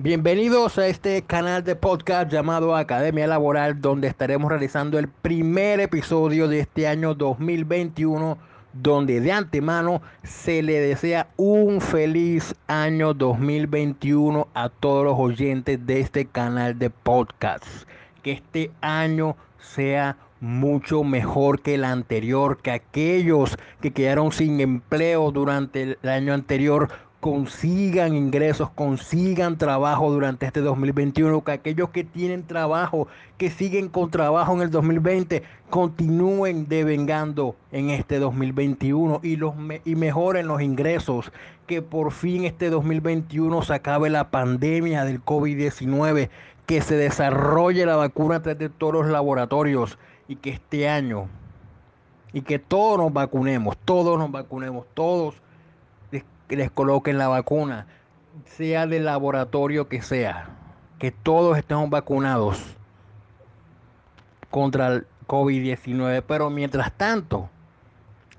Bienvenidos a este canal de podcast llamado Academia Laboral, donde estaremos realizando el primer episodio de este año 2021, donde de antemano se le desea un feliz año 2021 a todos los oyentes de este canal de podcast. Que este año sea mucho mejor que el anterior, que aquellos que quedaron sin empleo durante el año anterior consigan ingresos, consigan trabajo durante este 2021, que aquellos que tienen trabajo, que siguen con trabajo en el 2020, continúen devengando en este 2021 y, los y mejoren los ingresos, que por fin este 2021 se acabe la pandemia del COVID-19, que se desarrolle la vacuna a través de todos los laboratorios y que este año, y que todos nos vacunemos, todos nos vacunemos, todos que les coloquen la vacuna, sea del laboratorio que sea, que todos estemos vacunados contra el COVID-19. Pero mientras tanto,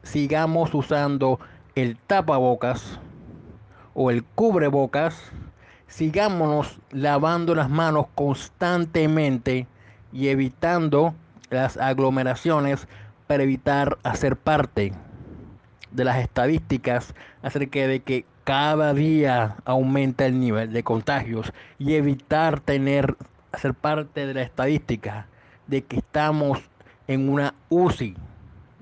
sigamos usando el tapabocas o el cubrebocas, sigámonos lavando las manos constantemente y evitando las aglomeraciones para evitar hacer parte de las estadísticas acerca de que cada día aumenta el nivel de contagios y evitar tener, ser parte de la estadística de que estamos en una UCI.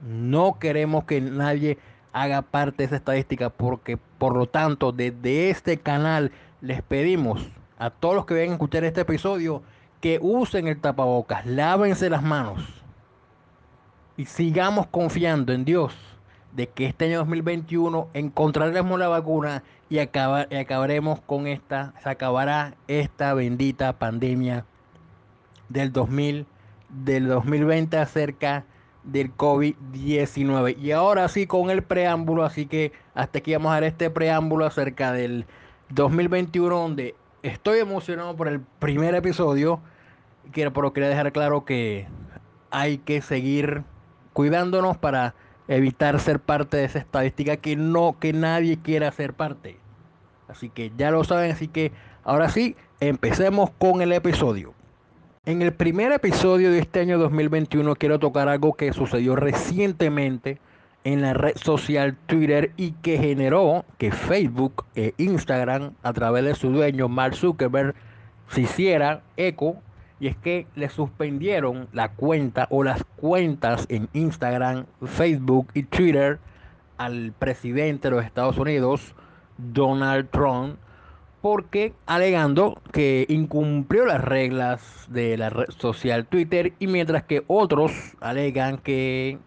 No queremos que nadie haga parte de esa estadística porque por lo tanto desde este canal les pedimos a todos los que vengan a escuchar este episodio que usen el tapabocas, lávense las manos y sigamos confiando en Dios de que este año 2021 encontraremos la vacuna y, acabar, acabaremos con esta, se acabará esta bendita pandemia del 2000, del 2020 acerca del COVID-19. Y ahora sí con el preámbulo, así que hasta aquí vamos a ver este preámbulo acerca del 2021 donde estoy emocionado por el primer episodio, pero quería dejar claro que hay que seguir cuidándonos para evitar ser parte de esa estadística que no, que nadie quiera ser parte. Así que ya lo saben, así que ahora sí, empecemos con el episodio. En el primer episodio de este año 2021 quiero tocar algo que sucedió recientemente en la red social Twitter y que generó que Facebook e Instagram a través de su dueño Mark Zuckerberg se hiciera eco y es que le suspendieron la cuenta o las cuentas en Instagram, Facebook y Twitter al presidente de los Estados Unidos, Donald Trump, porque alegando que incumplió las reglas de la red social Twitter y mientras que otros alegan que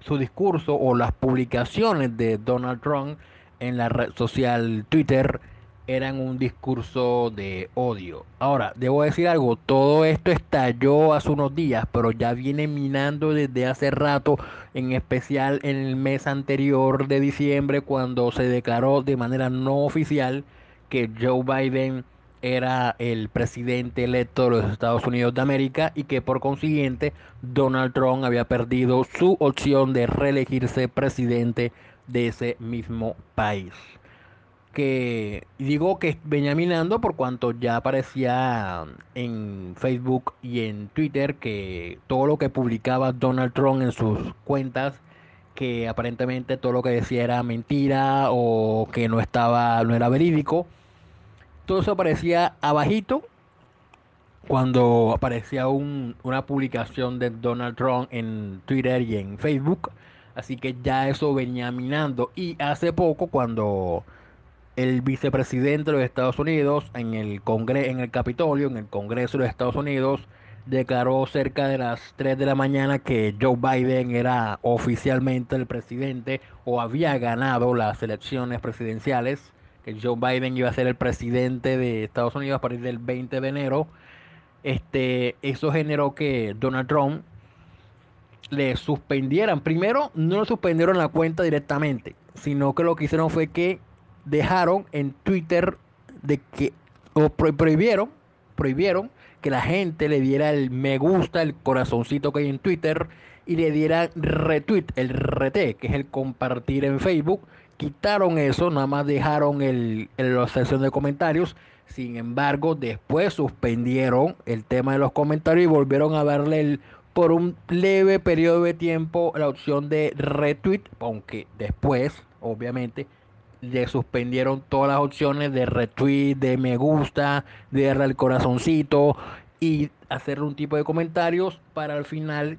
su discurso o las publicaciones de Donald Trump en la red social Twitter eran un discurso de odio. Ahora, debo decir algo, todo esto estalló hace unos días, pero ya viene minando desde hace rato, en especial en el mes anterior de diciembre, cuando se declaró de manera no oficial que Joe Biden era el presidente electo de los Estados Unidos de América y que por consiguiente Donald Trump había perdido su opción de reelegirse presidente de ese mismo país que digo que venía minando por cuanto ya aparecía en Facebook y en Twitter que todo lo que publicaba Donald Trump en sus cuentas que aparentemente todo lo que decía era mentira o que no estaba no era verídico. Todo eso aparecía abajito cuando aparecía una publicación de Donald Trump en Twitter y en Facebook. Así que ya eso venía minando. Y hace poco cuando el vicepresidente de los Estados Unidos en el, Congreso, en el Capitolio, en el Congreso de los Estados Unidos, declaró cerca de las 3 de la mañana que Joe Biden era oficialmente el presidente o había ganado las elecciones presidenciales, que Joe Biden iba a ser el presidente de Estados Unidos a partir del 20 de enero. Este, eso generó que Donald Trump le suspendieran. Primero, no le suspendieron la cuenta directamente, sino que lo que hicieron fue que dejaron en Twitter de que o prohibieron, prohibieron que la gente le diera el me gusta, el corazoncito que hay en Twitter y le diera retweet, el RT, que es el compartir en Facebook quitaron eso, nada más dejaron el, la sección de comentarios. Sin embargo, después suspendieron el tema de los comentarios y volvieron a darle el, por un leve periodo de tiempo la opción de retweet, aunque después, obviamente, le suspendieron todas las opciones de retweet, de me gusta, de darle al corazoncito y hacerle un tipo de comentarios para al final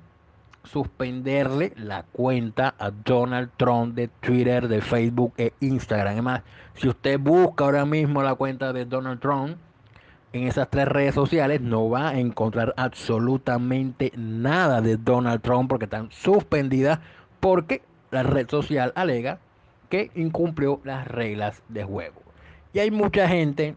suspenderle la cuenta a Donald Trump de Twitter, de Facebook e Instagram. Además, si usted busca ahora mismo la cuenta de Donald Trump en esas tres redes sociales, no va a encontrar absolutamente nada de Donald Trump porque están suspendidas porque la red social alega que incumplió las reglas de juego. Y hay mucha gente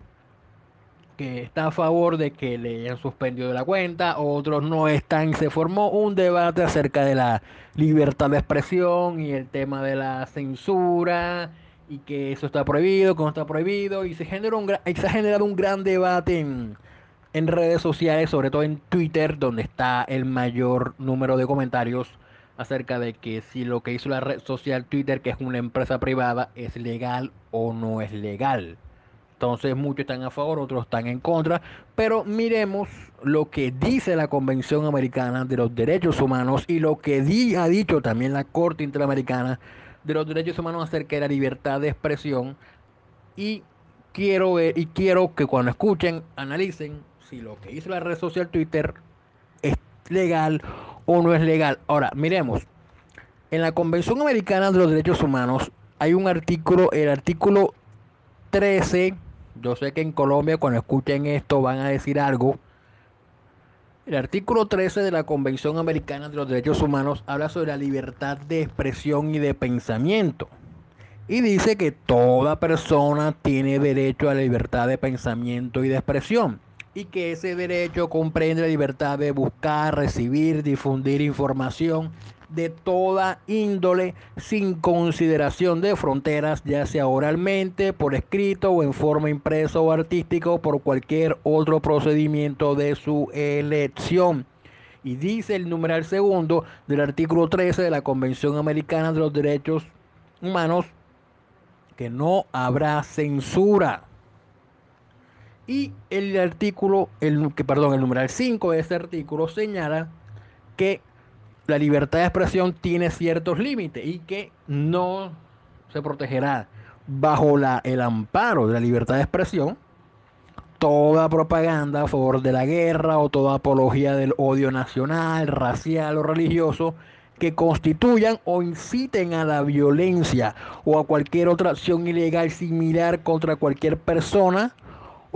que está a favor de que le hayan suspendido la cuenta, otros no están. Se formó un debate acerca de la libertad de expresión y el tema de la censura y que eso está prohibido, que no está prohibido y se, generó un, se ha generado un gran debate en, en redes sociales, sobre todo en Twitter, donde está el mayor número de comentarios acerca de que si lo que hizo la red social Twitter, que es una empresa privada, es legal o no es legal. Entonces muchos están a favor, otros están en contra, pero miremos lo que dice la Convención Americana de los Derechos Humanos y lo que ha dicho también la Corte Interamericana de los Derechos Humanos acerca de la libertad de expresión y quiero y quiero que cuando escuchen analicen si lo que hizo la red social Twitter es legal o no es legal. Ahora, miremos. En la Convención Americana de los Derechos Humanos hay un artículo, el artículo 13. Yo sé que en Colombia cuando escuchen esto van a decir algo. El artículo 13 de la Convención Americana de los Derechos Humanos habla sobre la libertad de expresión y de pensamiento. Y dice que toda persona tiene derecho a la libertad de pensamiento y de expresión y que ese derecho comprende la libertad de buscar, recibir, difundir información de toda índole sin consideración de fronteras, ya sea oralmente, por escrito o en forma impresa o artística o por cualquier otro procedimiento de su elección. Y dice el numeral segundo del artículo 13 de la Convención Americana de los Derechos Humanos que no habrá censura y el artículo, el, que, perdón, el numeral 5 de ese artículo señala que la libertad de expresión tiene ciertos límites y que no se protegerá bajo la, el amparo de la libertad de expresión toda propaganda a favor de la guerra o toda apología del odio nacional, racial o religioso que constituyan o inciten a la violencia o a cualquier otra acción ilegal similar contra cualquier persona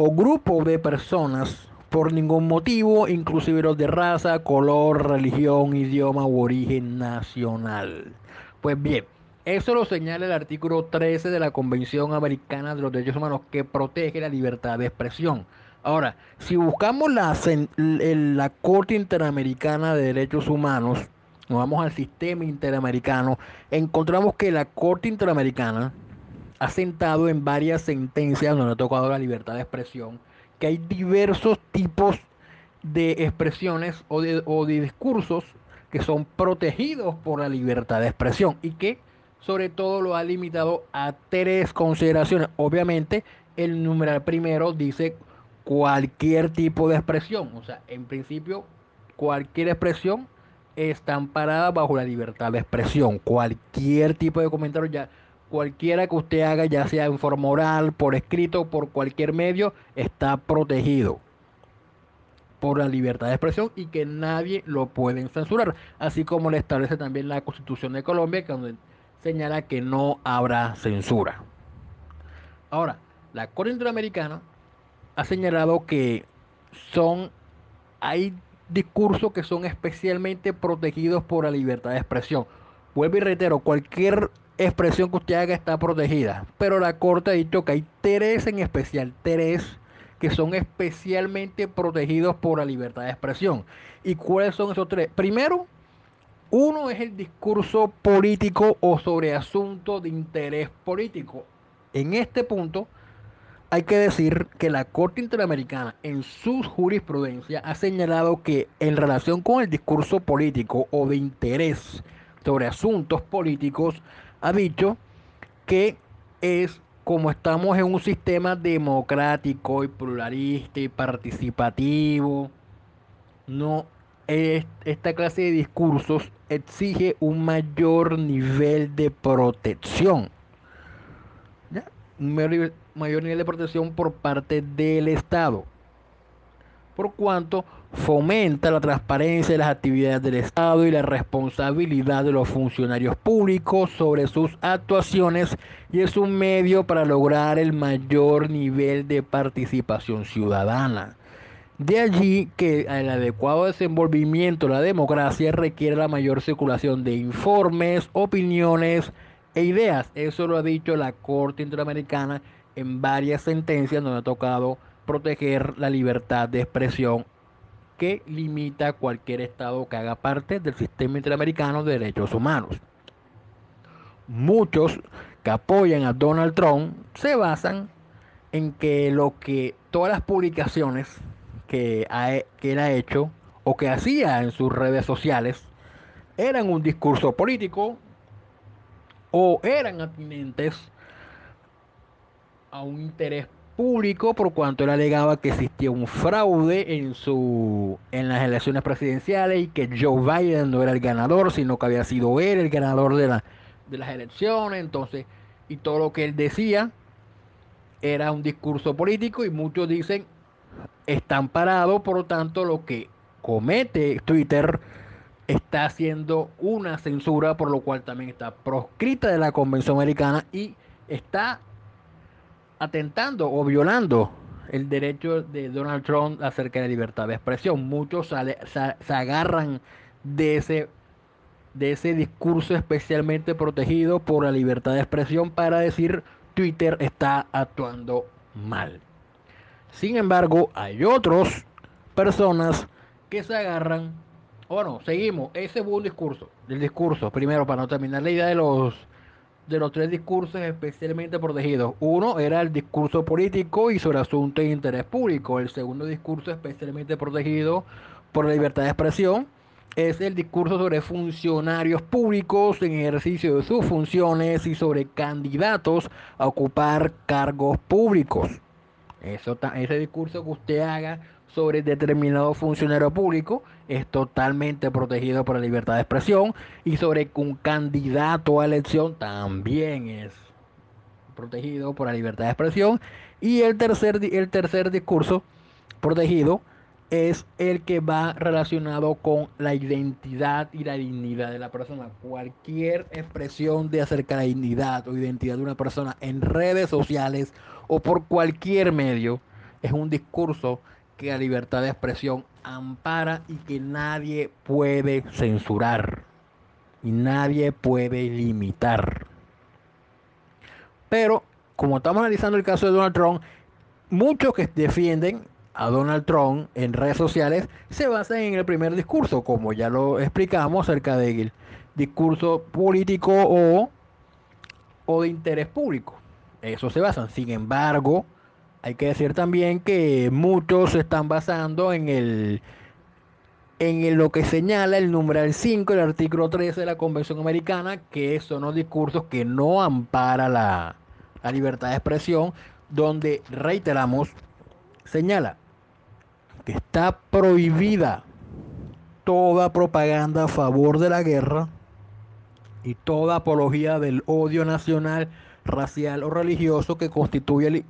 o grupo de personas por ningún motivo, inclusive los de raza, color, religión, idioma u origen nacional. Pues bien, eso lo señala el artículo 13 de la Convención Americana de los Derechos Humanos que protege la libertad de expresión. Ahora, si buscamos la, la Corte Interamericana de Derechos Humanos, nos vamos al sistema interamericano, encontramos que la Corte Interamericana ha sentado en varias sentencias donde ha tocado la libertad de expresión, que hay diversos tipos de expresiones o de, o de discursos que son protegidos por la libertad de expresión y que sobre todo lo ha limitado a tres consideraciones. Obviamente, el numeral primero dice cualquier tipo de expresión, o sea, en principio cualquier expresión está amparada bajo la libertad de expresión, cualquier tipo de comentario ya cualquiera que usted haga, ya sea en forma oral, por escrito, por cualquier medio, está protegido por la libertad de expresión y que nadie lo puede censurar, así como le establece también la Constitución de Colombia, que señala que no habrá censura. Ahora, la Corte Interamericana ha señalado que son hay discursos que son especialmente protegidos por la libertad de expresión. Vuelvo y reitero, cualquier expresión que usted haga está protegida. Pero la Corte ha dicho que hay tres en especial, tres que son especialmente protegidos por la libertad de expresión. ¿Y cuáles son esos tres? Primero, uno es el discurso político o sobre asuntos de interés político. En este punto, hay que decir que la Corte Interamericana en su jurisprudencia ha señalado que en relación con el discurso político o de interés sobre asuntos políticos, ha dicho que es como estamos en un sistema democrático y pluralista y participativo, no esta clase de discursos exige un mayor nivel de protección. Un mayor nivel de protección por parte del Estado. Por cuanto fomenta la transparencia de las actividades del Estado y la responsabilidad de los funcionarios públicos sobre sus actuaciones y es un medio para lograr el mayor nivel de participación ciudadana. De allí que el adecuado desenvolvimiento de la democracia requiere la mayor circulación de informes, opiniones e ideas. Eso lo ha dicho la Corte Interamericana en varias sentencias donde ha tocado proteger la libertad de expresión que limita cualquier Estado que haga parte del sistema interamericano de derechos humanos. Muchos que apoyan a Donald Trump se basan en que lo que todas las publicaciones que, que él ha hecho o que hacía en sus redes sociales eran un discurso político o eran atinentes a un interés público por cuanto él alegaba que existía un fraude en su en las elecciones presidenciales y que Joe Biden no era el ganador, sino que había sido él el ganador de, la, de las elecciones, entonces y todo lo que él decía era un discurso político y muchos dicen están parados, por lo tanto lo que comete Twitter está haciendo una censura, por lo cual también está proscrita de la Convención Americana y está atentando o violando el derecho de Donald Trump acerca de la libertad de expresión. Muchos se, agarran de ese, de ese discurso especialmente protegido por la libertad de expresión para decir Twitter está actuando mal. Sin embargo, hay otras personas que se agarran. Bueno, seguimos. Ese fue un discurso. El discurso, primero, para no terminar la idea de los de los tres discursos especialmente protegidos. Uno era el discurso político y sobre asuntos de interés público. El segundo discurso especialmente protegido por la libertad de expresión es el discurso sobre funcionarios públicos en ejercicio de sus funciones y sobre candidatos a ocupar cargos públicos. Eso, ese discurso que usted haga sobre determinado funcionario público es totalmente protegido por la libertad de expresión y sobre un candidato a elección también es protegido por la libertad de expresión y el tercer el tercer discurso protegido es el que va relacionado con la identidad y la dignidad de la persona. Cualquier expresión de acerca de la dignidad o identidad de una persona en redes sociales o por cualquier medio es un discurso que la libertad de expresión ampara y que nadie puede censurar y nadie puede limitar. Pero, como estamos analizando el caso de Donald Trump, muchos que defienden a Donald Trump en redes sociales se basan en el primer discurso, como ya lo explicamos acerca del discurso político o, o de interés público. Eso se basan. Sin embargo, hay que decir también que muchos se están basando en el en lo que señala el numeral 5 del artículo 13 de la Convención Americana, que son los discursos que no ampara la, la libertad de expresión, donde reiteramos, señala que está prohibida toda propaganda a favor de la guerra y toda apología del odio nacional, racial o religioso que constituye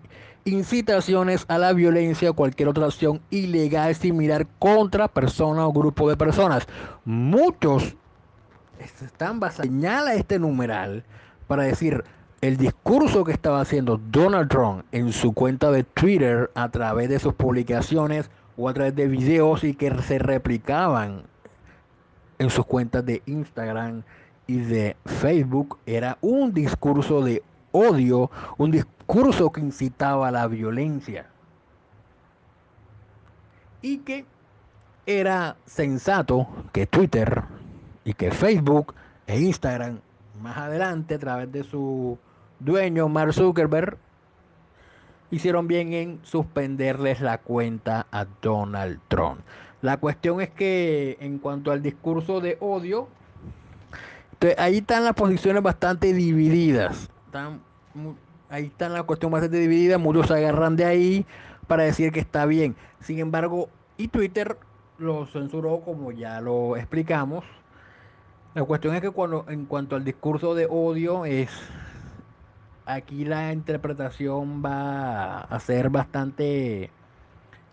incitaciones a la violencia o cualquier otra acción ilegal similar contra persona o grupo de personas. Muchos están señala este numeral para decir el discurso que estaba haciendo Donald Trump en su cuenta de Twitter a través de sus publicaciones o a través de videos y que se replicaban en sus cuentas de Instagram y de Facebook era un discurso de odio, un discurso que incitaba a la violencia y que era sensato que Twitter y que Facebook e Instagram más adelante a través de su dueño Mark Zuckerberg hicieron bien en suspenderles la cuenta a Donald Trump. La cuestión es que en cuanto al discurso de odio, ahí están las posiciones bastante divididas. Están ahí está la cuestión bastante dividida, muchos se agarran de ahí para decir que está bien. Sin embargo, y Twitter lo censuró como ya lo explicamos. La cuestión es que cuando en cuanto al discurso de odio es aquí la interpretación va a ser bastante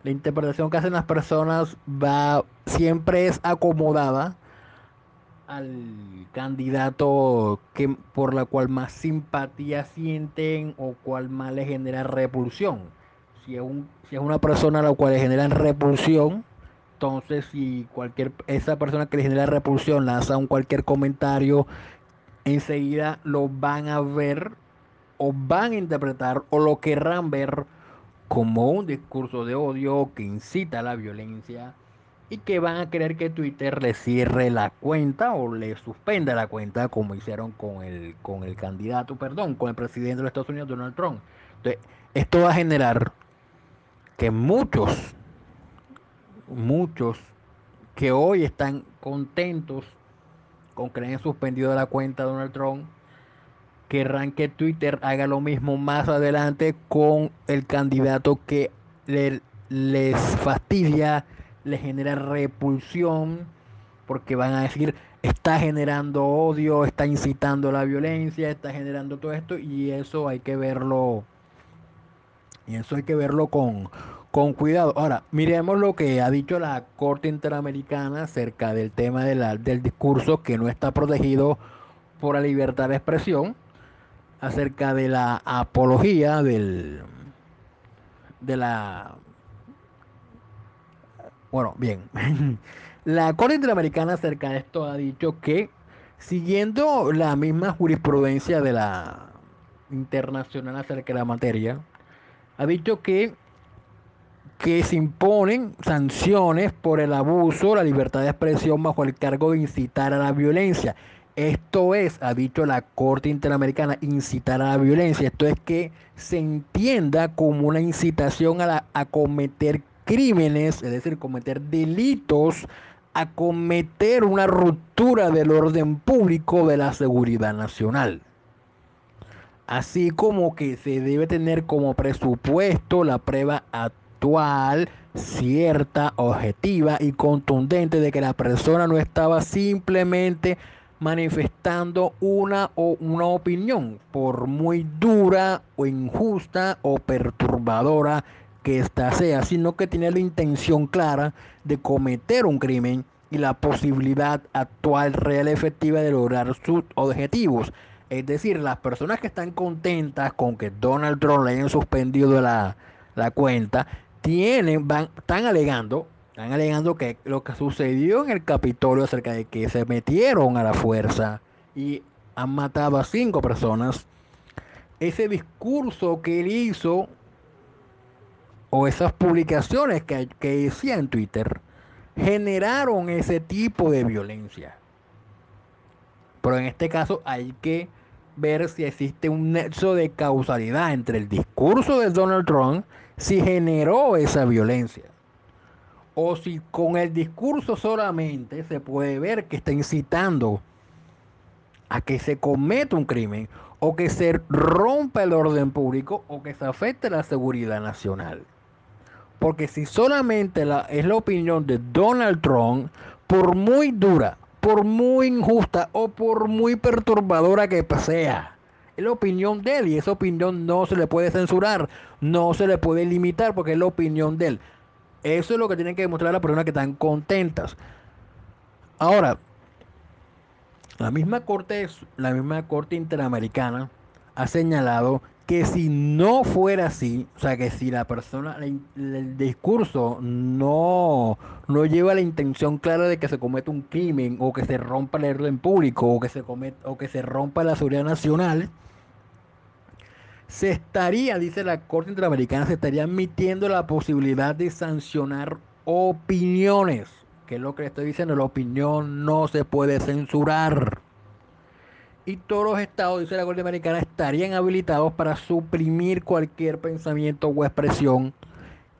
la interpretación que hacen las personas va siempre es acomodada al candidato que por la cual más simpatía sienten o cual más le genera repulsión. Si es, un, si es una persona a la cual le generan repulsión, entonces si cualquier esa persona que le genera repulsión lanza un cualquier comentario, enseguida lo van a ver o van a interpretar o lo querrán ver como un discurso de odio que incita a la violencia y que van a querer que Twitter le cierre la cuenta o le suspenda la cuenta como hicieron con el, con el candidato, perdón, con el presidente de los Estados Unidos, Donald Trump. Entonces, esto va a generar que muchos, muchos que hoy están contentos con que le hayan suspendido la cuenta a Donald Trump, querrán que Twitter haga lo mismo más adelante con el candidato que les fastidia le genera repulsión porque van a decir está generando odio, está incitando la violencia, está generando todo esto y eso hay que verlo y eso hay que verlo con, con cuidado. Ahora, miremos lo que ha dicho la Corte Interamericana acerca del tema de la, del discurso que no está protegido por la libertad de expresión, acerca de la apología del de la bueno, bien. La Corte Interamericana acerca de esto ha dicho que, siguiendo la misma jurisprudencia de la internacional acerca de la materia, ha dicho que, que se imponen sanciones por el abuso, la libertad de expresión bajo el cargo de incitar a la violencia. Esto es, ha dicho la Corte Interamericana, incitar a la violencia. Esto es que se entienda como una incitación a, la, a cometer crímenes, es decir, cometer delitos, a cometer una ruptura del orden público de la seguridad nacional. Así como que se debe tener como presupuesto la prueba actual, cierta, objetiva y contundente de que la persona no estaba simplemente manifestando una o una opinión, por muy dura o injusta o perturbadora que ésta sea, sino que tiene la intención clara de cometer un crimen y la posibilidad actual, real, efectiva de lograr sus objetivos. Es decir, las personas que están contentas con que Donald Trump le hayan suspendido la, la cuenta, tienen, van, están alegando, están alegando que lo que sucedió en el Capitolio acerca de que se metieron a la fuerza y han matado a cinco personas, ese discurso que él hizo o esas publicaciones que, que decía en Twitter generaron ese tipo de violencia. Pero en este caso hay que ver si existe un nexo de causalidad entre el discurso de Donald Trump, si generó esa violencia. O si con el discurso solamente se puede ver que está incitando a que se cometa un crimen o que se rompa el orden público o que se afecte la seguridad nacional. Porque si solamente la, es la opinión de Donald Trump, por muy dura, por muy injusta o por muy perturbadora que sea, es la opinión de él y esa opinión no se le puede censurar, no se le puede limitar porque es la opinión de él. Eso es lo que tienen que demostrar las personas que están contentas. Ahora, la misma corte, la misma corte interamericana ha señalado que si no fuera así, o sea, que si la persona, el, discurso no, no lleva la intención clara de que se cometa un crimen o que se rompa el orden público o que se cometa, o que se rompa la seguridad nacional, se estaría, dice la Corte Interamericana, se estaría admitiendo la posibilidad de sancionar opiniones, que es lo que le estoy diciendo, la opinión no se puede censurar y todos los estados, dice la Corte Americana, estarían habilitados para suprimir cualquier pensamiento o expresión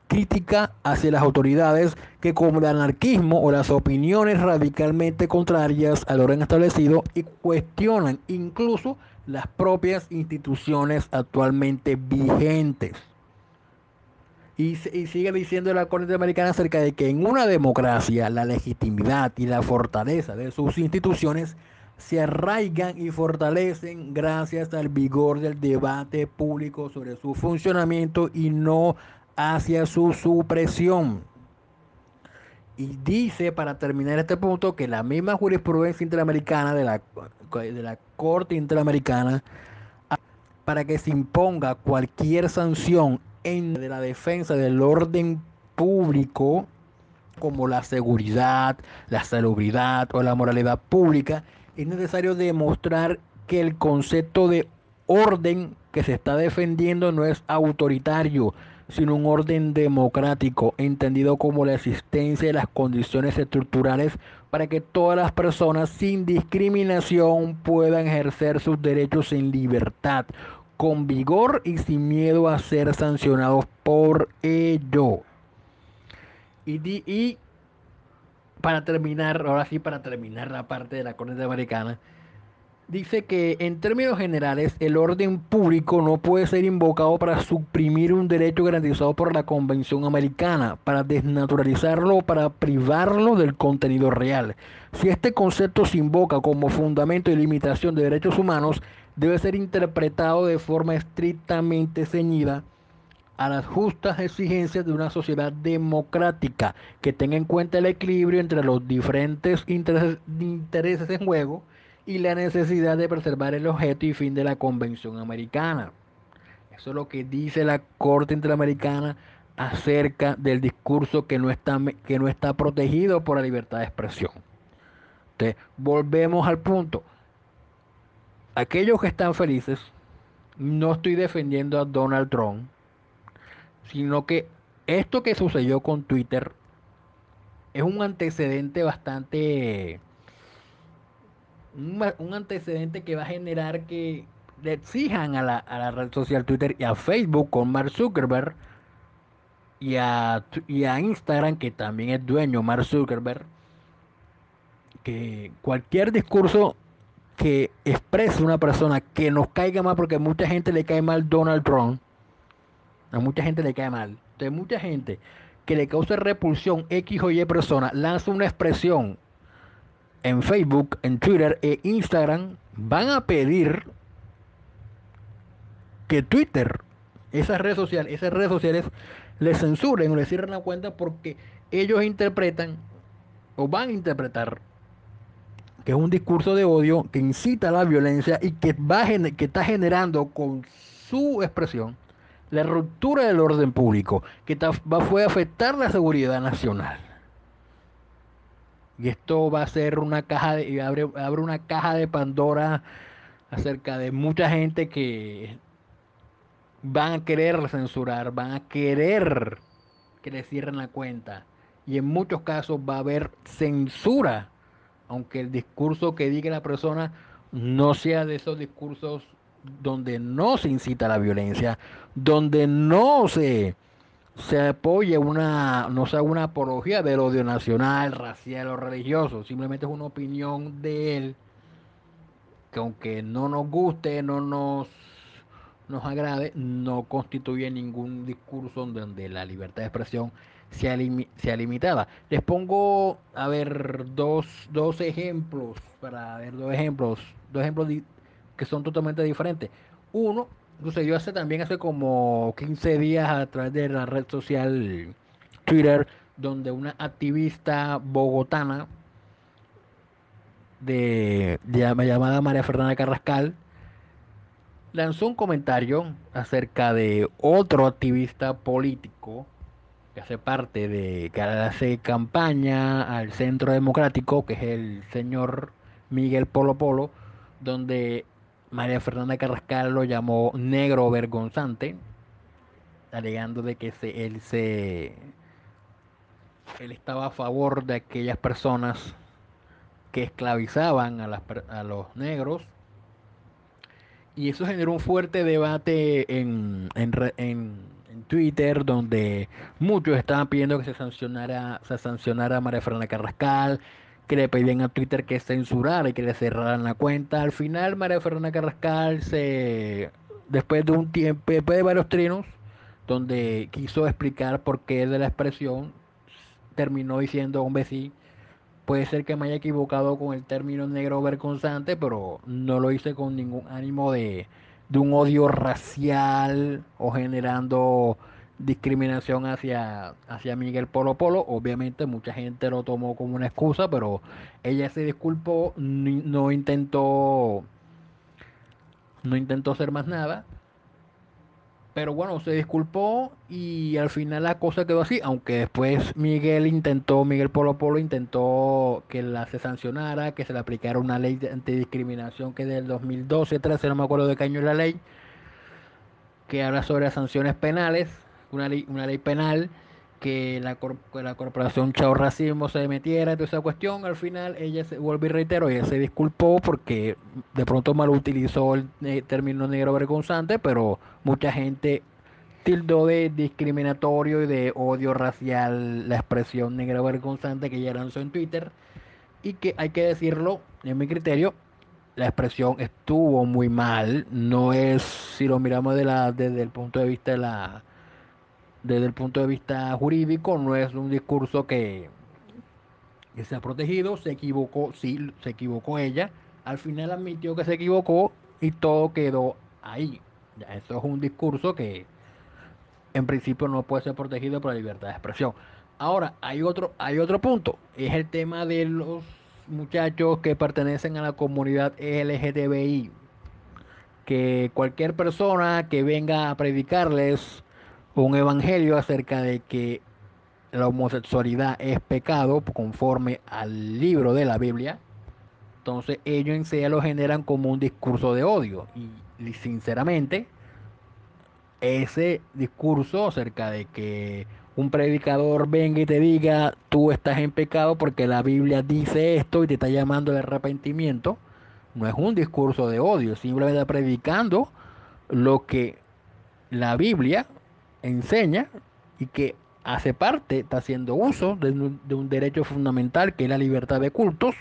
crítica hacia las autoridades que como el anarquismo o las opiniones radicalmente contrarias al orden establecido y cuestionan incluso las propias instituciones actualmente vigentes. Y, sigue diciendo la Corte Americana acerca de que en una democracia la legitimidad y la fortaleza de sus instituciones se arraigan y fortalecen gracias al vigor del debate público sobre su funcionamiento y no hacia su supresión. Y dice, para terminar este punto, que la misma jurisprudencia interamericana de la, de la Corte Interamericana, para que se imponga cualquier sanción de la defensa del orden público, como la seguridad, la salubridad o la moralidad pública, es necesario demostrar que el concepto de orden que se está defendiendo no es autoritario, sino un orden democrático, entendido como la existencia de las condiciones estructurales para que todas las personas sin discriminación puedan ejercer sus derechos en libertad, con vigor y sin miedo a ser sancionados por ello. Y, para terminar, ahora sí, para terminar la parte de la Corte Americana, dice que en términos generales el orden público no puede ser invocado para suprimir un derecho garantizado por la Convención Americana, para desnaturalizarlo o para privarlo del contenido real. Si este concepto se invoca como fundamento y limitación de derechos humanos, debe ser interpretado de forma estrictamente ceñida a las justas exigencias de una sociedad democrática que tenga en cuenta el equilibrio entre los diferentes intereses, en juego y la necesidad de preservar el objeto y fin de la Convención Americana. Eso es lo que dice la Corte Interamericana acerca del discurso que no está, que no está protegido por la libertad de expresión. Entonces, volvemos al punto aquellos que están felices, no estoy defendiendo a Donald Trump, sino que esto que sucedió con Twitter es un antecedente bastante... Un, antecedente que va a generar que le exijan a la, a la, red social Twitter y a Facebook con Mark Zuckerberg y a, y a Instagram, que también es dueño Mark Zuckerberg, que cualquier discurso que exprese una persona que nos caiga mal, porque mucha gente le cae mal Donald Trump, a mucha gente le cae mal. Entonces, mucha gente que le cause repulsión X o Y persona lanza una expresión en Facebook, en Twitter e Instagram, van a pedir que Twitter, esas redes sociales, esas redes sociales, le censuren o le cierren la cuenta porque ellos interpretan o van a interpretar que es un discurso de odio que incita a la violencia y que, va, que está generando con su expresión la ruptura del orden público, que va, a afectar la seguridad nacional. Y esto va a ser una caja de, abre, abre una caja de Pandora acerca de mucha gente que van a querer censurar, van a querer que le cierren la cuenta. Y en muchos casos va a haber censura aunque el discurso que diga la persona no sea de esos discursos donde no se incita a la violencia, donde no se, se apoye una, no sea una apología del odio nacional, racial o religioso, simplemente es una opinión de él que aunque no nos guste, no nos, nos agrade, no constituye ningún discurso donde la libertad de expresión sea, sea limitada. Les pongo, a ver, dos, dos ejemplos, para ver dos ejemplos, dos ejemplos que son totalmente diferentes. Uno sucedió hace también hace como 15 días a través de la red social Twitter, donde una activista bogotana de, de llamada María Fernanda Carrascal lanzó un comentario acerca de otro activista político que hace parte de, que hace campaña al Centro Democrático, que es el señor Miguel Polo Polo, donde María Fernanda Carrascal lo llamó negro vergonzante, alegando de que se, él se él estaba a favor de aquellas personas que esclavizaban a, las, a los negros. Y eso generó un fuerte debate en, en, en Twitter, donde muchos estaban pidiendo que se sancionara, se sancionara a María Fernanda Carrascal, que le pedían a Twitter que censurara y que le cerraran la cuenta. Al final, María Fernanda Carrascal se, después de un tiempo, después de varios trinos, donde quiso explicar por qué de la expresión, terminó diciendo, hombre, sí, puede ser que me haya equivocado con el término negro vergonzante, pero no lo hice con ningún ánimo de, de un odio racial o generando discriminación hacia, hacia Miguel Polo Polo. Obviamente mucha gente lo tomó como una excusa, pero ella se disculpó, no intentó, no intentó hacer más nada. Pero bueno, se disculpó y al final la cosa quedó así, aunque después Miguel intentó, Miguel Polo Polo intentó que la se sancionara, que se le aplicara una ley de antidiscriminación que del 2012, 13, no me acuerdo de qué año la ley, que habla sobre sanciones penales una ley, penal que la, la corporación Chao Racismo se metiera en esa cuestión. Al final ella se vuelve y reitero, ella se disculpó porque de pronto mal utilizó el eh, término negro vergonzante, pero mucha gente tildó de discriminatorio y de odio racial la expresión negro vergonzante que ella lanzó en Twitter y que hay que decirlo, en mi criterio, la expresión estuvo muy mal, no es, si lo miramos de la, desde el punto de vista de la desde el punto de vista jurídico no es un discurso que, que se protegido, se equivocó, sí, se equivocó ella, al final admitió que se equivocó y todo quedó ahí. Ya, eso es un discurso que en principio no puede ser protegido por la libertad de expresión. Ahora, hay otro, hay otro punto, es el tema de los muchachos que pertenecen a la comunidad LGTBI, que cualquier persona que venga a predicarles un evangelio acerca de que la homosexualidad es pecado conforme al libro de la Biblia, entonces ellos en sí lo generan como un discurso de odio. Y, sinceramente, ese discurso acerca de que un predicador venga y te diga tú estás en pecado porque la Biblia dice esto y te está llamando al arrepentimiento, no es un discurso de odio, simplemente predicando lo que la Biblia enseña y que hace parte, está haciendo uso de un, derecho fundamental que es la libertad de cultos,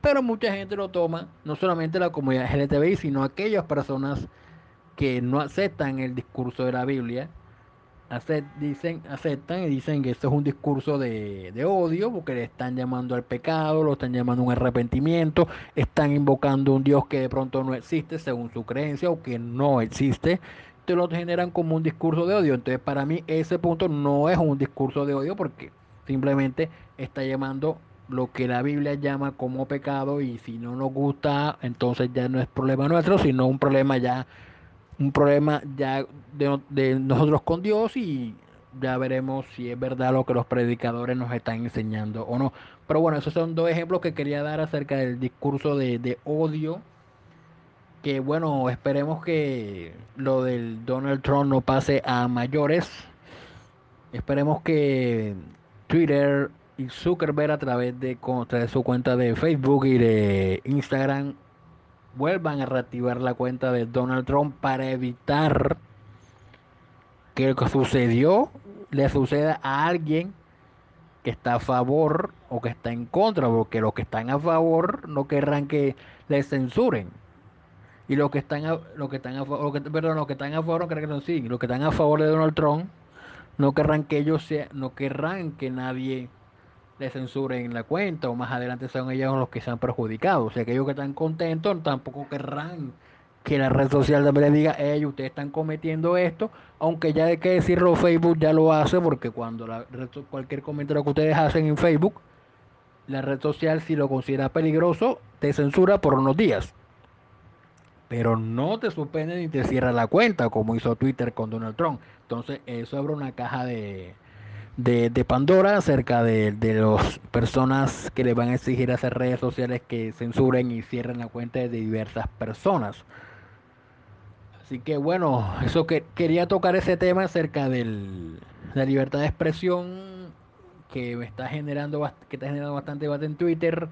pero mucha gente lo toma, no solamente la comunidad LGTBI, sino aquellas personas que no aceptan el discurso de la Biblia, dicen, aceptan y dicen que esto es un discurso de, de, odio, porque le están llamando al pecado, lo están llamando un arrepentimiento, están invocando un Dios que de pronto no existe según su creencia o que no existe lo generan como un discurso de odio. Entonces, para mí ese punto no es un discurso de odio porque simplemente está llamando lo que la Biblia llama como pecado y si no nos gusta, entonces ya no es problema nuestro, sino un problema ya un problema ya de, de nosotros con Dios y ya veremos si es verdad lo que los predicadores nos están enseñando o no. Pero bueno, esos son dos ejemplos que quería dar acerca del discurso de, de odio que bueno, esperemos que lo del Donald Trump no pase a mayores. Esperemos que Twitter y Zuckerberg a través de, su cuenta de Facebook y de Instagram vuelvan a reactivar la cuenta de Donald Trump para evitar que lo que sucedió le suceda a alguien que está a favor o que está en contra, porque los que están a favor no querrán que le censuren y los que están a, los que están a favor, perdón, los que están a favor, no que los que están a favor de Donald Trump no querrán que ellos sea, no querrán que nadie le censuren en la cuenta o más adelante sean ellos los que sean perjudicados. O sea, que ellos que están contentos tampoco querrán que la red social también le diga, ellos ustedes están cometiendo esto, aunque ya hay que decirlo, Facebook ya lo hace, porque cuando la cualquier comentario que ustedes hacen en Facebook, la red social si lo considera peligroso, te censura por unos días pero no te suspende ni te cierra la cuenta, como hizo Twitter con Donald Trump. Entonces, eso abre una caja de, de, Pandora acerca de, de las personas que le van a exigir a esas redes sociales que censuren y cierren la cuenta de diversas personas. Así que bueno, eso que quería tocar ese tema acerca de la libertad de expresión que me está generando que está generando bastante debate en Twitter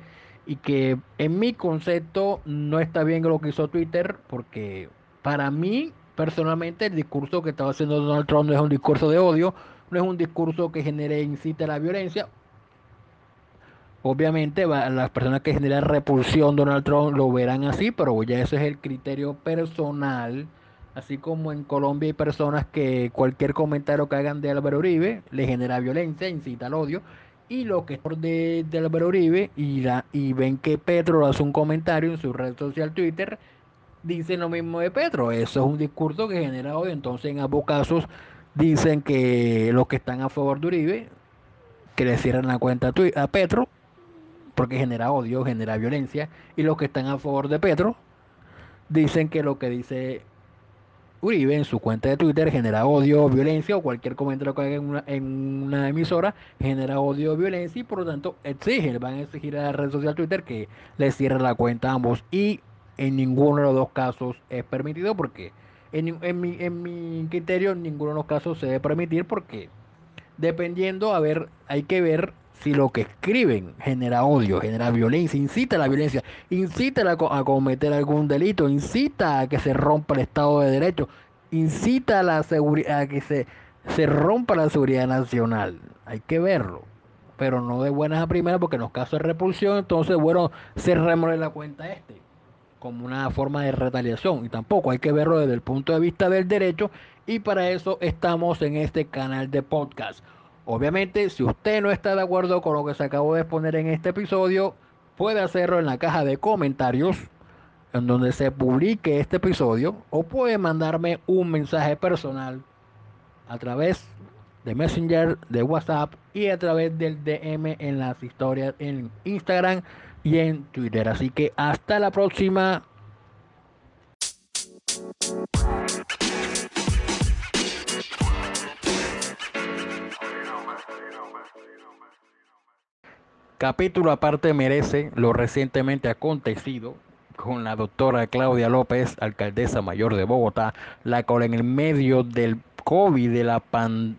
y que en mi concepto no está bien lo que hizo Twitter porque para mí personalmente el discurso que estaba haciendo Donald Trump no es un discurso de odio, no es un discurso que genere incite a la violencia. Obviamente las personas que generan repulsión Donald Trump lo verán así, pero ya ese es el criterio personal. Así como en Colombia hay personas que cualquier comentario que hagan de Álvaro Uribe le genera violencia, incita al odio. Y lo que es de, de Álvaro Uribe y, la, y ven que Petro hace un comentario en su red social Twitter, dicen lo mismo de Petro. Eso es un discurso que genera odio. Entonces en ambos casos dicen que los que están a favor de Uribe, que le cierran la cuenta a Petro, porque genera odio, genera violencia, y los que están a favor de Petro dicen que lo que dice Uribe en su cuenta de Twitter genera odio, violencia o cualquier comentario que haga en una, en una emisora genera odio, violencia y por lo tanto exigen, van a exigir a la red social Twitter que le cierre la cuenta a ambos y en ninguno de los dos casos es permitido porque en, en, mi, en mi criterio en ninguno de los casos se debe permitir porque dependiendo, a ver, hay que ver si lo que escriben genera odio, genera violencia, incita a la violencia, incita a, cometer algún delito, incita a que se rompa el Estado de Derecho, incita a, la a que se, se rompa la seguridad nacional. Hay que verlo, pero no de buenas a primeras, porque en los casos de repulsión, entonces, bueno, cerremos la cuenta este como una forma de retaliación y tampoco hay que verlo desde el punto de vista del derecho y para eso estamos en este canal de podcast. Obviamente, si usted no está de acuerdo con lo que se acabó de exponer en este episodio, puede hacerlo en la caja de comentarios en donde se publique este episodio o puede mandarme un mensaje personal a través de Messenger, de WhatsApp y a través del DM en las historias en Instagram y en Twitter. Así que hasta la próxima. Capítulo aparte merece lo recientemente acontecido con la doctora Claudia López, alcaldesa mayor de Bogotá, la cual en el medio del COVID,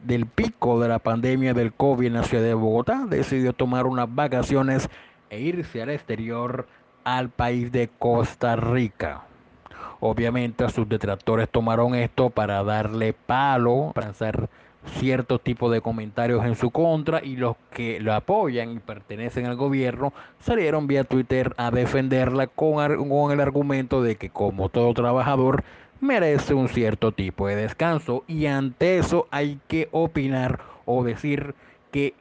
del pico de la pandemia del COVID en la ciudad de Bogotá, decidió tomar unas vacaciones e irse al exterior al país de Costa Rica. Obviamente sus detractores tomaron esto para darle palo, para hacer cierto tipo de comentarios en su contra y los que lo apoyan y pertenecen al gobierno salieron vía Twitter a defenderla con, el argumento de que como todo trabajador merece un cierto tipo de descanso. Y ante eso hay que opinar o decir que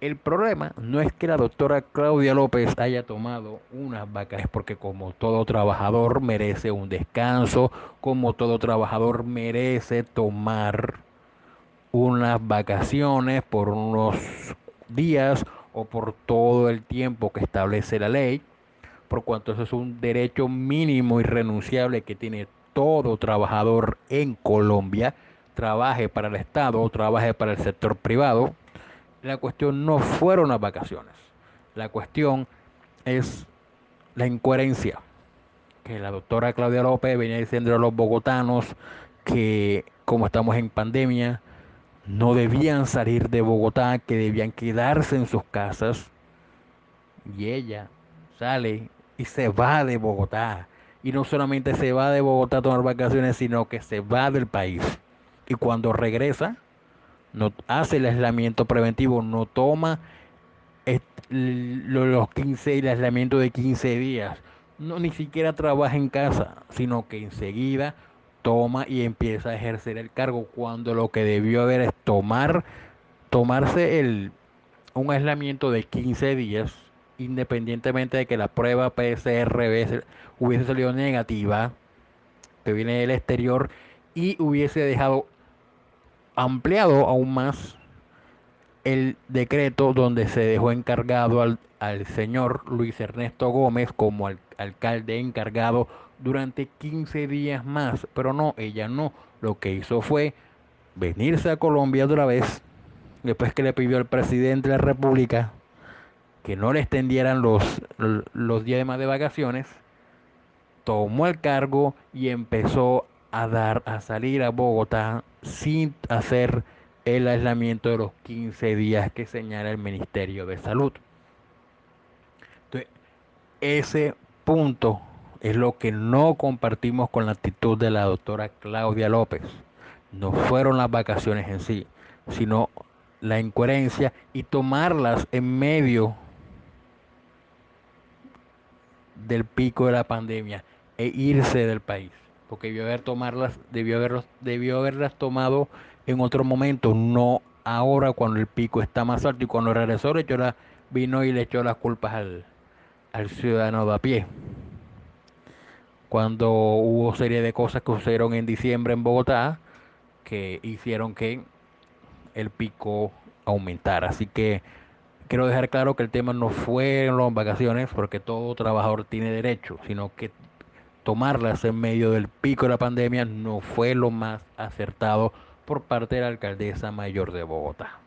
el problema no es que la doctora Claudia López haya tomado unas vacaciones, porque como todo trabajador merece un descanso, como todo trabajador merece tomar unas vacaciones por unos días o por todo el tiempo que establece la ley, por cuanto eso es un derecho mínimo y renunciable que tiene todo trabajador en Colombia, trabaje para el Estado o trabaje para el sector privado. La cuestión no fueron las vacaciones, la cuestión es la incoherencia que la doctora Claudia López venía diciendo a los bogotanos que como estamos en pandemia, no debían salir de Bogotá, que debían quedarse en sus casas. Y ella sale y se va de Bogotá. Y no solamente se va de Bogotá a tomar vacaciones, sino que se va del país. Y cuando regresa, no hace el aislamiento preventivo, no toma los 15, el aislamiento de 15 días. No, ni siquiera trabaja en casa, sino que enseguida toma y empieza a ejercer el cargo cuando lo que debió haber es tomar tomarse el un aislamiento de 15 días independientemente de que la prueba PCR hubiese salido negativa que viene del exterior y hubiese dejado ampliado aún más el decreto donde se dejó encargado al, al señor Luis Ernesto Gómez como alcalde encargado durante 15 días más, pero no, ella no. Lo que hizo fue venirse a Colombia otra vez, después que le pidió al presidente de la República que no le extendieran los, los días más de vacaciones, tomó el cargo y empezó a dar a salir a Bogotá sin hacer el aislamiento de los 15 días que señala el Ministerio de Salud. Entonces, ese punto es lo que no compartimos con la actitud de la doctora Claudia López. No fueron las vacaciones en sí, sino la incoherencia y tomarlas en medio del pico de la pandemia e irse del país, porque debió, haber tomarlas, debió, debió haberlas tomado en otro momento, no ahora cuando el pico está más alto y cuando regresó le echó la, vino y le echó las culpas al, al ciudadano de a pie. Cuando hubo serie de cosas que sucedieron en diciembre en Bogotá que hicieron que el pico aumentara. Así que quiero dejar claro que el tema no fue las vacaciones, porque todo trabajador tiene derecho, sino que tomarlas en medio del pico de la pandemia no fue lo más acertado por parte de la alcaldesa mayor de Bogotá.